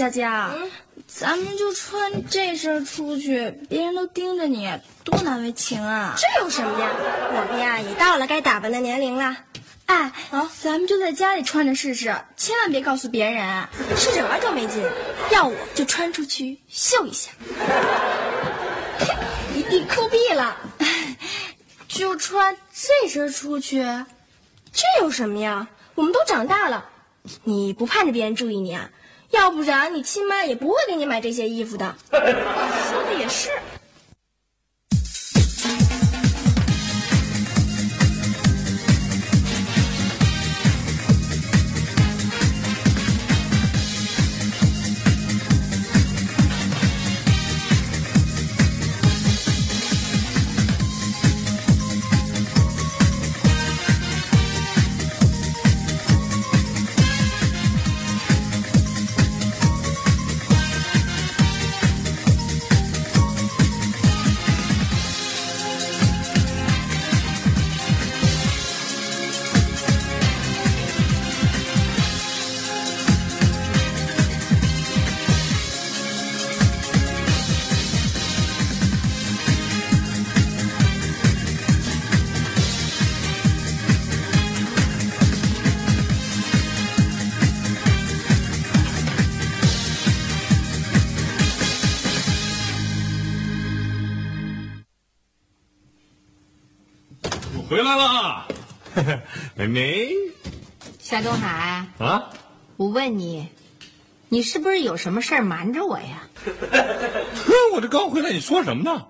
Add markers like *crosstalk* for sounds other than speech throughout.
哎，娇娇，咱们就穿这身出去，别人都盯着你，多难为情啊！这有什么呀？我们呀也到了该打扮的年龄了。哎，咱们就在家里穿着试试，千万别告诉别人。试着玩多没劲，要我就穿出去秀一下，*laughs* 一定酷毙了。*laughs* 就穿这身出去，这有什么呀？我们都长大了，你不盼着别人注意你啊？要不然你亲妈也不会给你买这些衣服的。*laughs* 说的也是。妹妹夏东海，啊，我问你，你是不是有什么事儿瞒着我呀？*laughs* 哼，我这刚回来，你说什么呢？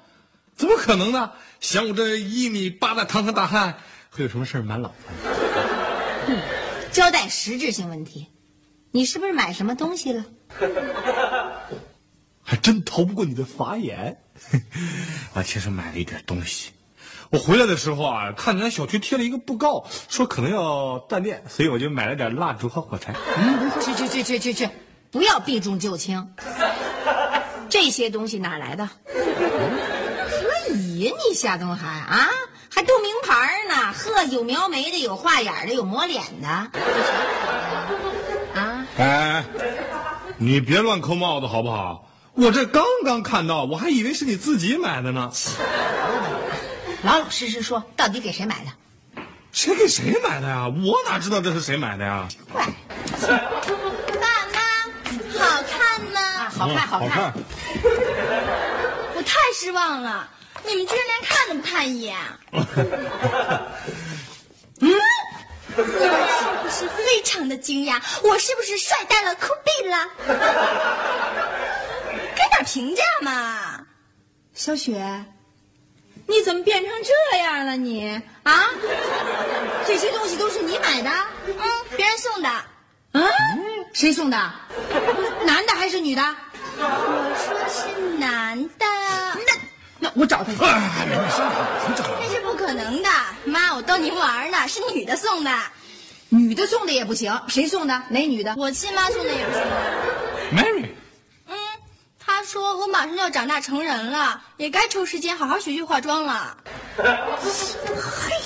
怎么可能呢？想我这一米八的堂堂大汉，会有什么事儿瞒老婆？交代实质性问题，你是不是买什么东西了？*laughs* 还真逃不过你的法眼。我 *laughs* 其实买了一点东西。我回来的时候啊，看见咱小区贴了一个布告，说可能要断电，所以我就买了点蜡烛和火柴。去去去去去去，不要避重就轻。这些东西哪来的？可以呀，你夏东海啊，还都名牌呢。呵，有描眉的，有画眼的，有抹脸的。啊，哎，你别乱扣帽子好不好？我这刚刚看到，我还以为是你自己买的呢。老老实实说，到底给谁买的？谁给谁买的呀？我哪知道这是谁买的呀？怪，爸妈，好看吗？啊，好看好看。我太失望了，你们居然连看都不看一眼。*laughs* 嗯，你们是不是非常的惊讶？我是不是帅呆了、酷毙了？给点评价嘛，小雪。你怎么变成这样了你？啊？这些东西都是你买的？嗯，别人送的。嗯，谁送的？男的还是女的？我说是男的。那那我找他去。哎，妹妹，行了，别找了。这是不可能的，妈，我逗您玩呢，是女的送的。女的送的也不行，谁送的？哪女的？我亲妈送的也不行。她说我马上就要长大成人了，也该抽时间好好学学化妆了。嘿，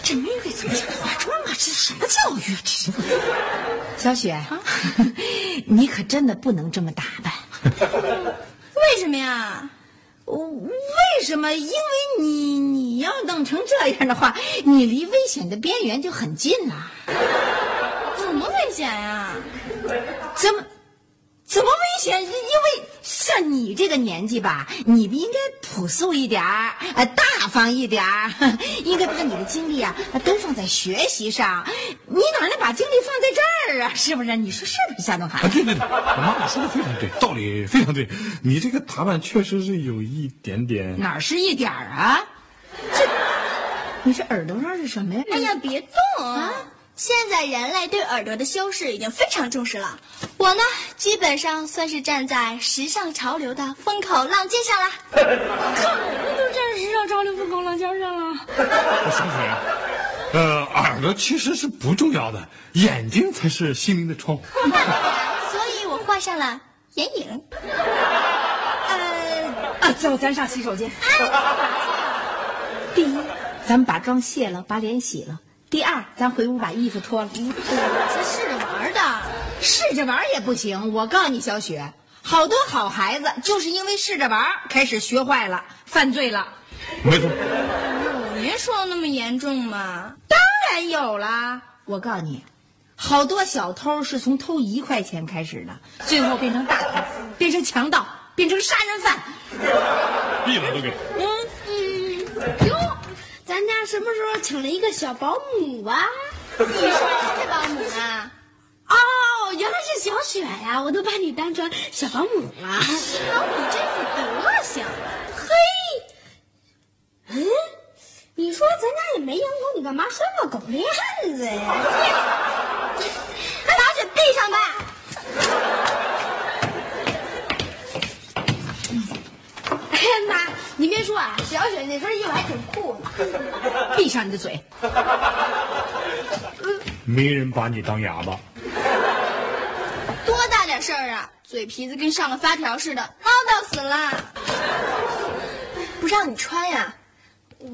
这妹妹怎么讲化妆啊？这是什么教育？这是。小雪，*laughs* 你可真的不能这么打扮。*laughs* 为什么呀？为什么？因为你你要弄成这样的话，你离危险的边缘就很近了。怎么危险呀？怎么？怎么危险？因为像你这个年纪吧，你不应该朴素一点儿，呃，大方一点儿，*laughs* 应该把你的精力啊都放在学习上。你哪能把精力放在这儿啊？是不是？你说是不是，夏东海？啊，对对对，我妈妈说的非常对，道理非常对。你这个打扮确实是有一点点。哪是一点儿啊？这，你这耳朵上是什么呀？哎呀，别动啊！现在人类对耳朵的修饰已经非常重视了。我我呢，基本上算是站在时尚潮流的风口浪尖上了。*laughs* 我都站时尚潮流风口浪尖上了。小雪，呃，耳朵其实是不重要的，眼睛才是心灵的窗户。*laughs* 所以我画上了眼影。*laughs* 呃，啊，走，咱上洗手间。第一，咱们把妆卸了，把脸洗了。第二，咱回屋把衣服脱了。是试着玩的。试着玩也不行，我告诉你，小雪，好多好孩子就是因为试着玩开始学坏了，犯罪了。没错，有您说的那么严重吗？当然有啦！我告诉你，好多小偷是从偷一块钱开始的，最后变成大偷，变成强盗，变成杀人犯。闭了都给。嗯嗯。哟，咱家什么时候请了一个小保姆啊？你说是保姆啊？哦，原来是小雪呀！我都把你当成小保姆了。瞧你这副德行，嘿，嗯，你说咱家也没养狗，你干嘛拴个狗链子呀？快把雪闭上吧。哎呀妈！你别说啊，小雪那身衣服还挺酷的。闭上你的嘴！没人把你当哑巴。多大点事儿啊！嘴皮子跟上了发条似的，唠叨死了。不让你穿呀？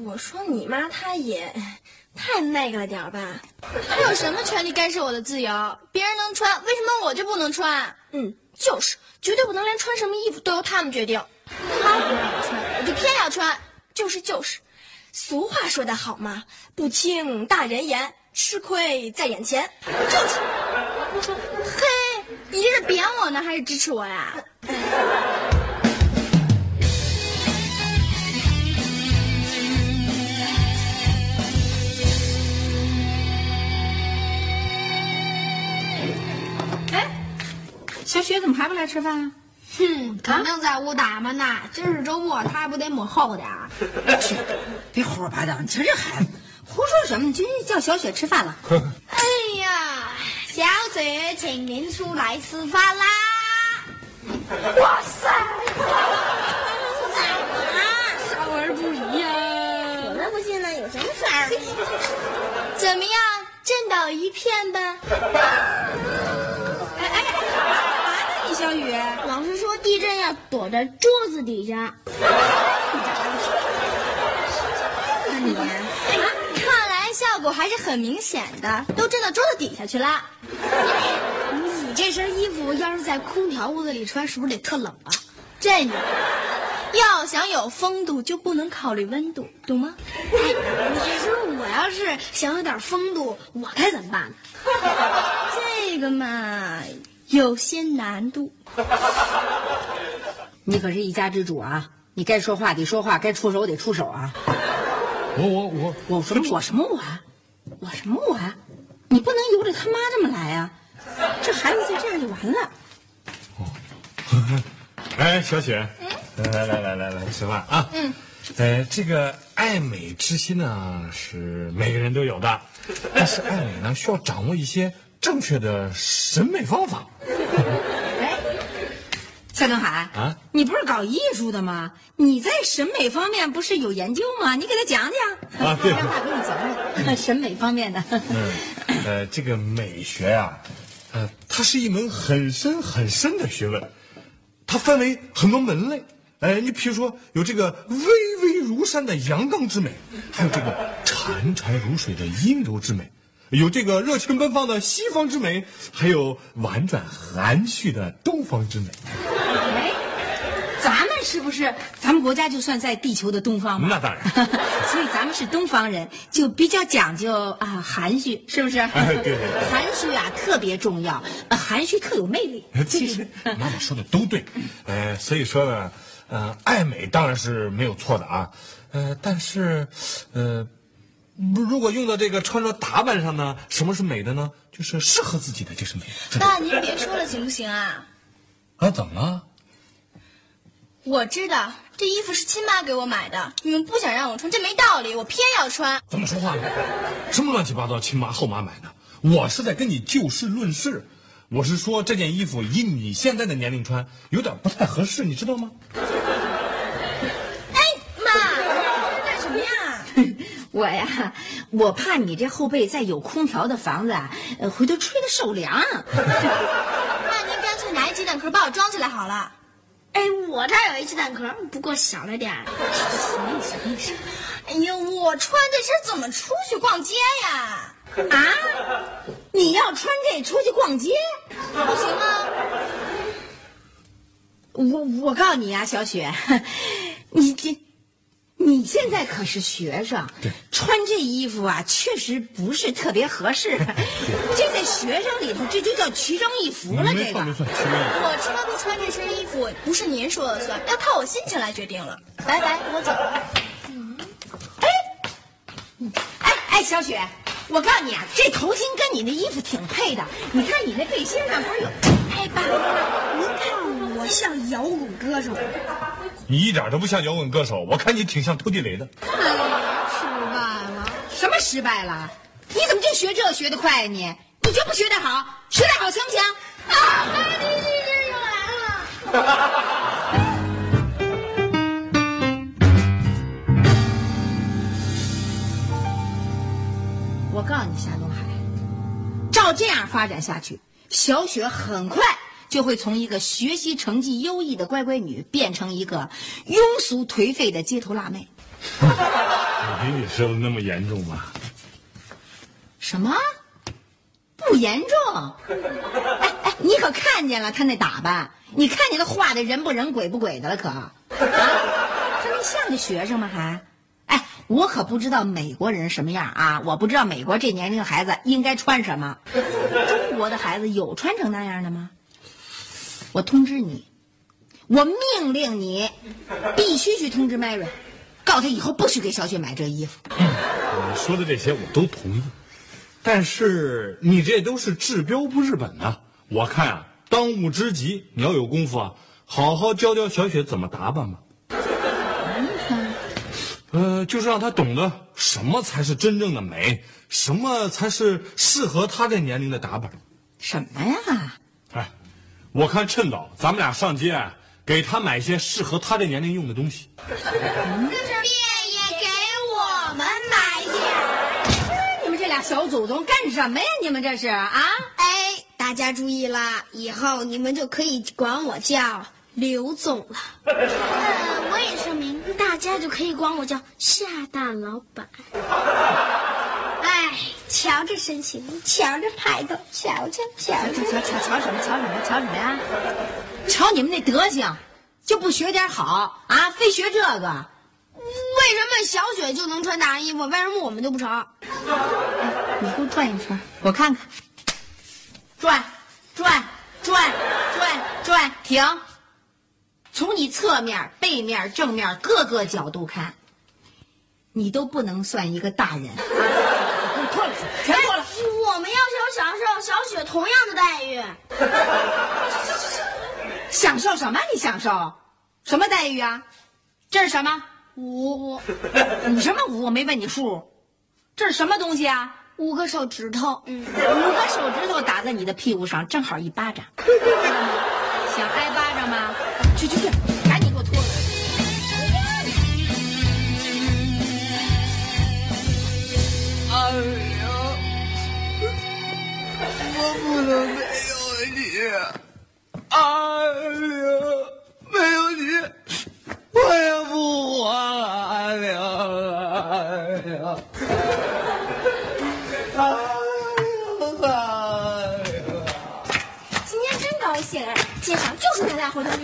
我说你妈她也太那个了点儿吧？她有什么权利干涉我的自由？别人能穿，为什么我就不能穿？嗯，就是，绝对不能连穿什么衣服都由他们决定。他不让我穿，我就偏要穿。就是就是，俗话说得好嘛，不听大人言，吃亏在眼前。就是。嘿，你这是贬我呢，还是支持我呀？哎，小雪怎么还不来吃饭啊？哼，肯定在屋打扮呢。今儿是周末，他还不得抹厚点儿？别胡说八道！你瞧这孩子，胡说什么？你今天叫小雪吃饭了。*laughs* 雪，请您出来吃饭啦！哇塞！少儿不宜呀！我才不信呢，有什么事儿？怎么样，震倒一片吧？*laughs* 哎哎，干嘛呢你小雨？老师说地震要躲在桌子底下。*laughs* 那你效果还是很明显的，都震到桌子底下去了。你这身衣服要是在空调屋子里穿，是不是得特冷啊？这你要想有风度，就不能考虑温度，懂吗？你说我要是想有点风度，我该怎么办呢？这个嘛，有些难度。你可是一家之主啊！你该说话得说话，该出手得出手啊！我我我我什么我什么我啊？我什么我啊？你不能由着他妈这么来啊！这孩子就这样就完了。哦 *laughs* 哎，小雪，来来来来来吃饭啊！嗯，呃，这个爱美之心呢是每个人都有的，但是爱美呢需要掌握一些正确的审美方法。哎，夏东海啊，你不是搞艺术的吗？你在审美方面不是有研究吗？你给他讲讲啊对 *laughs* 让他给你讲讲 *laughs* 审美方面的。嗯，呃，这个美学呀、呃，它是一门很深很深的学问，它分为很多门类。哎，你比如说有这个巍巍如山的阳刚之美，还有这个潺潺如水的阴柔之美，有这个热情奔放的西方之美，还有婉转含蓄的东方之美。是不是？咱们国家就算在地球的东方嘛？那当然 *laughs* 所以咱们是东方人，就比较讲究啊含蓄，是不是？哎对对对 *laughs* 含蓄啊特别重要，呃含蓄特有魅力。其实妈妈说的都对，*laughs* 呃，所以说呢，呃，爱美当然是没有错的啊，呃，但是，呃，不如果用到这个穿着打扮上呢，什么是美的呢？就是适合自己的就是美爸，您别说了，行不行啊？啊，怎么了？我知道这衣服是亲妈给我买的，你们不想让我穿，这没道理，我偏要穿。怎么说话呢？什么乱七八糟亲妈后妈买的？我是在跟你就事论事。我是说这件衣服以你现在的年龄穿有点不太合适，你知道吗？*laughs* 哎妈，干什么呀？*laughs* 我呀，我怕你这后背再有空调的房子啊，呃，回头吹的受凉。*laughs* 那您干脆拿一鸡蛋壳把我装起来好了。哎，我这儿有一只蛋壳，不过小了点儿。哎呀，我穿这身怎么出去逛街呀？啊，你要穿这出去逛街？不行吗？我我告诉你啊，小雪，你这你现在可是学生，穿这衣服啊，确实不是特别合适。*laughs* 这在学生里头，这就叫奇装异服了。这个。我穿不穿这身衣服不是您说了算，要靠我心情来决定了。*laughs* 拜拜，我走了。哎哎，小雪，我告诉你啊，这头巾跟你那衣服挺配的。你看你那背心上不是有？哎，爸爸，您看我像摇滚歌手吗？你一点都不像摇滚歌手，我看你挺像偷地雷的。失败了。什么失败了？你怎么就学这学得快？呀、你？你就不学得好？学得好行不行？啊，你这又来了。我告诉你，夏东海，照这样发展下去，小雪很快？就会从一个学习成绩优异的乖乖女，变成一个庸俗颓废的街头辣妹。比你说的那么严重吗？什么？不严重？哎哎，你可看见了她那打扮？你看见她画的人不人鬼不鬼的了可？啊，这么像个学生吗？还？哎，我可不知道美国人什么样啊！我不知道美国这年龄的孩子应该穿什么。中国的孩子有穿成那样的吗？我通知你，我命令你，必须去通知 Mary，告诉他以后不许给小雪买这衣服。你说的这些我都同意，但是你这都是治标不治本呐、我看啊，当务之急，你要有功夫啊，好好教教小雪怎么打扮吧。呃，就是让她懂得什么才是真正的美，什么才是适合她这年龄的打扮。什么呀？哎，我看趁早咱们俩上街啊，给他买一些适合他这年龄用的东西。便也给我们买点儿。你们这俩小祖宗干什么呀？你们这是啊？哎，大家注意啦，以后你们就可以管我叫刘总了。*laughs* 呃，我也声明，大家就可以管我叫夏大老板。*laughs* 哎，瞧这身形，瞧这派头，瞧瞧瞧瞧瞧。瞧瞧瞧什么？瞧什么？瞧什么呀？瞧你们那德行，就不学点好啊？非学这个？为什么小雪就能穿大人衣服，为什么我们就不成？你给我转一圈，我看看。转，转，转，转，转，停。从你侧面、背面、正面各个角度看，你都不能算一个大人。啊给我脱了，全脱了。我们要求享受同样的待遇。享受什么？你享受什么待遇啊？这是什么？五你什么五？我没问你数。这是什么东西啊？五个手指头，嗯，五个手指头打在你的屁股上，正好一巴掌。*laughs* 想挨巴掌吗？去去去，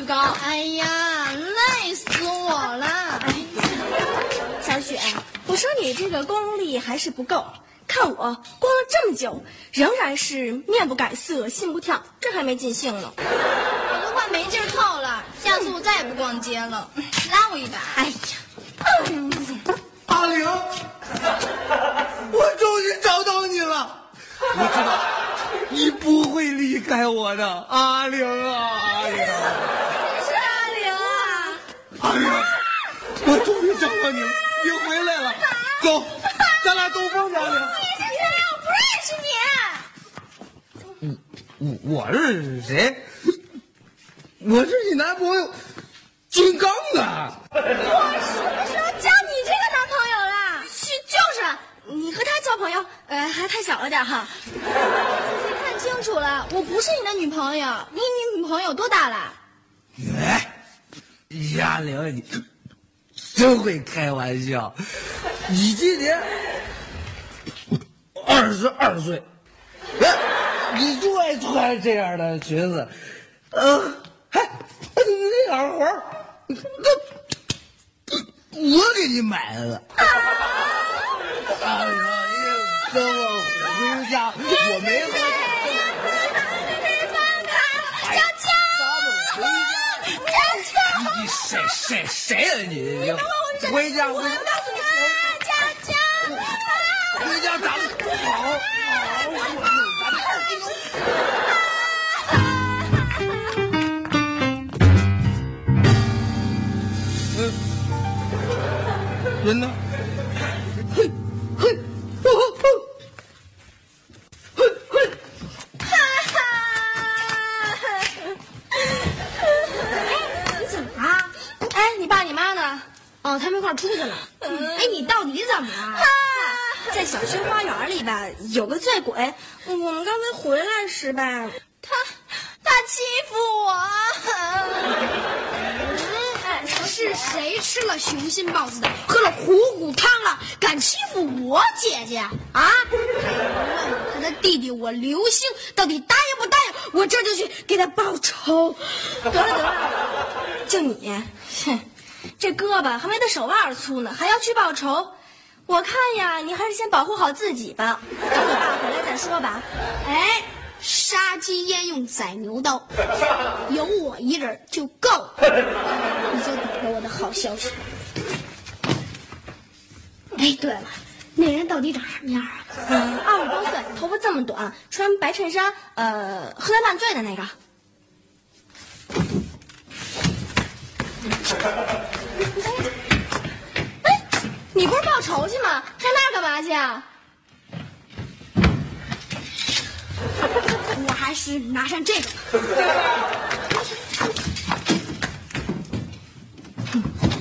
高。哎呀，累死我了！小雪，我说你这个功力还是不够。看我逛了这么久，仍然是面不改色，心不跳，这还没尽兴呢。我都快没劲儿透了，下次我再也不逛街了，拉我一把。哎呀，阿玲，我终于找到你了！我知道你不会离开我的，阿玲啊，阿玲，是阿玲啊！阿玲，我终于找到你了，你回来了，走，咱俩兜风去，阿玲。小雪，我不认识你。我我是谁？我是你男朋友金刚啊！我什么时候交你这个男朋友了？是就是，你和他交朋友，呃，还太小了点哈。仔细看清楚了，我不是你的女朋友。你你女朋友多大了？哎，亚玲，你真会开玩笑。你今年二十二岁，哎，你就爱穿这样的裙子，呃，还你那耳环，那我给你买的。哎呀，你跟我回家，我没和你谁谁谁啊你？你回家回家回家咱们好好我咱们好嗯，人呢？哦，他们一块儿出去了。哎，你到底怎么了？在小区花园里吧，有个醉鬼。我们刚才回来时吧，他他欺负我。哎，是谁吃了雄心豹子胆，喝了虎骨汤了，敢欺负我姐姐啊？问问他的弟弟我刘星到底答应不答应？我这就去给他报仇。得了得了，就你，哼，这胳膊还没他手腕粗呢，还要去报仇。我看呀，你还是先保护好自己吧，等你爸回来再说吧。哎，杀鸡焉用宰牛刀，有我一人就够了。你就等着我的好消息。哎，对了，那人到底长什么样啊？嗯，二十多岁，头发这么短，穿白衬衫，呃，喝来烂醉的那个。哎，你不是报仇去吗？上那儿干嘛去啊？我还是拿上这个。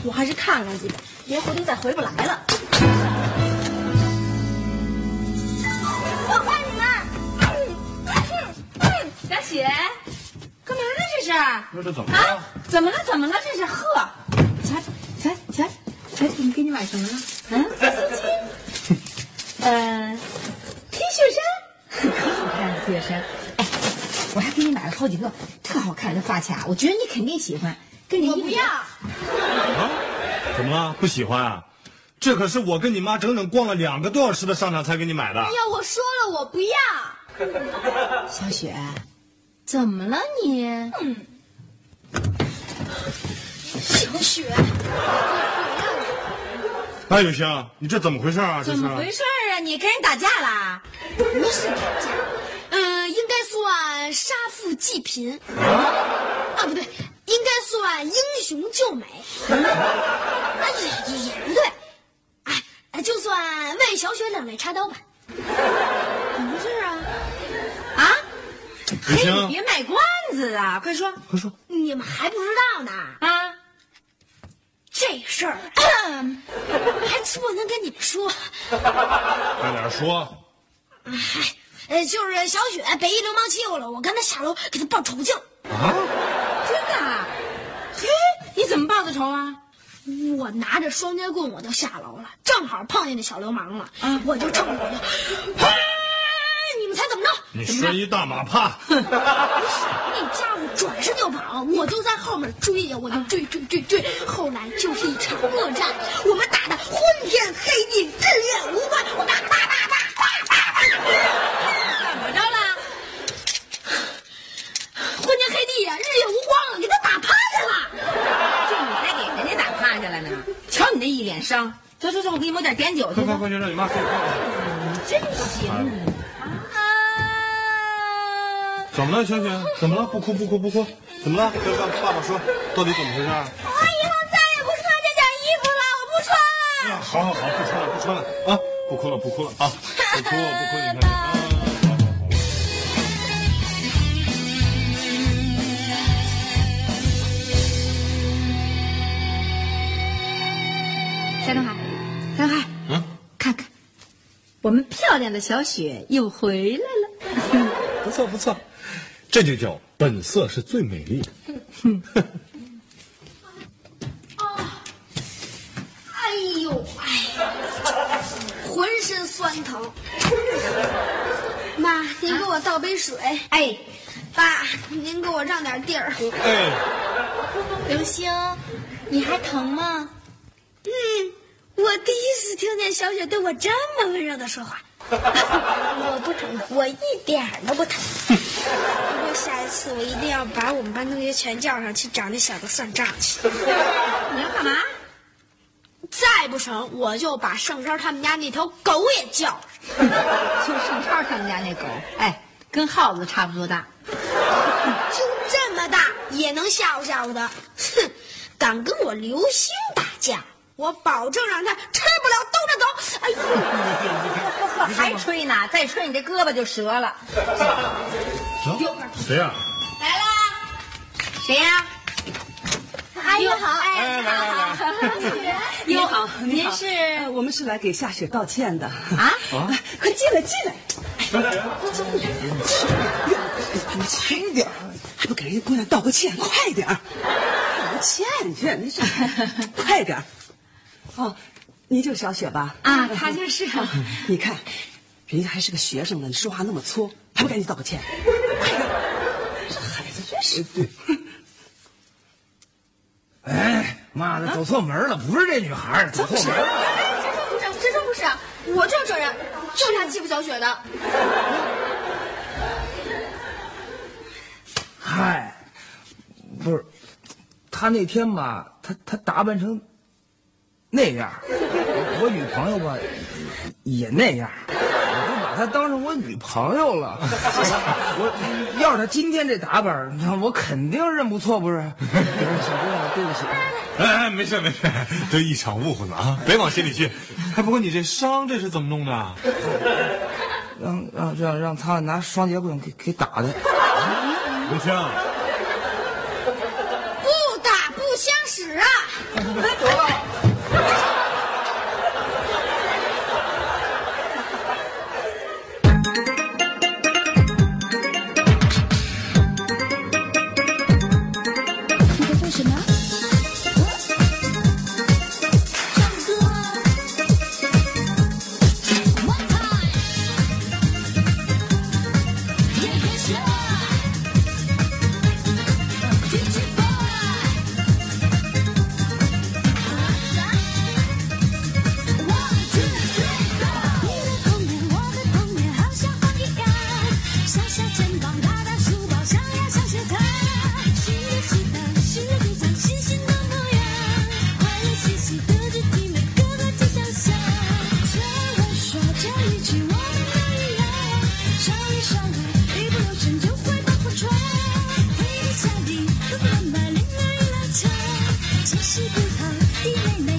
我还是看看去吧，别回头再回不来了。我看你们，小雪，干嘛呢？这是？那这怎么了？啊，怎么了？怎么了？这是呵，瞧，你给你买什么了？嗯，丝巾，呃，T 恤衫，可好看了 T 恤衫。哎，我还给你买了好几个特好看的发卡，我觉得你肯定喜欢。跟你衣服我不要。啊？怎么了？不喜欢啊？这可是我跟你妈整整逛了两个多小时的商场才给你买的。哎呀，我说了，我不要。小雪，怎么了你？嗯小雪，*laughs* 哎，有星，你这怎么回事啊？这是怎么回事啊？你跟人打架啦？不是打架，嗯、应该算杀富济贫。啊，不对，应该算英雄救美。啊，也也也不对，哎，哎就算为小雪两肋插刀吧。怎么回事啊？啊？嘿，你别卖关子啊！快说快说，你们还不知道呢，啊！这事儿还真不能跟你们说。快点说。呃，就是小雪被一流氓欺负了，我跟他下楼给他报仇去了。真的你怎么报的仇啊？我拿着双截棍我就下楼了，正好碰见那小流氓了，我就冲着我就？你摔一大马趴，*laughs* 那家伙转身就跑，我就在后面追呀，我就追追追追，后来就是一场恶战，我们打的昏天黑地，日月无关，我打打打打打打打，怎么着了？昏天黑地呀，日月无光了，给他打趴下了。就你还给人家打趴下了呢？瞧你那一脸伤。走走走，我给你抹点碘酒去。快快快去让你妈睡觉。真行。啊！怎么了，小雪？怎么了？不哭，不哭，不哭！怎么了？跟爸爸说，到底怎么回事？我以后再也不穿这件衣服了，我不穿了。好好好，不穿了，不穿了啊！不哭了，不哭了啊！不哭，不哭，你看。夏东海，东海，嗯，看看，我们漂亮的小雪又回来了，不错不错。这就叫本色是最美丽的。*laughs* 哎呦，哎，浑身酸疼。妈，您给我倒杯水。哎，爸，您给我让点地儿。哎，刘星，你还疼吗？嗯，我第一次听见小雪对我这么温柔的说话。*laughs* 我不疼，我一点都不疼。不过下一次我一定要把我们班同学全叫上去找那小子算账去。你要干嘛？再不成，我就把盛超他们家那条狗也叫上。就盛超他们家那狗，哎，跟耗子差不多大。就这么大也能吓唬吓唬他。哼，敢跟我刘星打架，我保证让他吃不了兜着走。哎呦，呵呵，还吹呢？再吹你这胳膊就折了。谁呀？来啦，谁呀？阿姨好，哎，来来来，*laughs* 您好，您呃是我们是来给夏雪道歉的啊？来快进来，进来！你轻点，还不给人家姑娘道个歉？快点儿，道个歉去，你是 *laughs* 快点儿。哦，你就是小雪吧？啊，她就是啊。*laughs* 你看，人家还是个学生呢，你说话那么粗，还不赶紧道个歉？快点！这孩子真是……对，哎，妈的，走错门了，不是这女孩，走错门了。真说不是，真说不是，我就是这人，就是他欺负小雪的。嗨，不是，他那天吧，他他打扮成那样，我我女朋友吧也那样，我就把她当成我女朋友了。*laughs* 我要是她今天这打扮，那我肯定认不错，不是？*laughs* 小姑娘，对不起。哎哎，没事没事，这一场误会嘛啊，别往心里去。哎，不过你这伤这是怎么弄的？*laughs* 让让让让他拿双节棍给给打的。刘青，不打不相识啊！你在其实不好，弟妹妹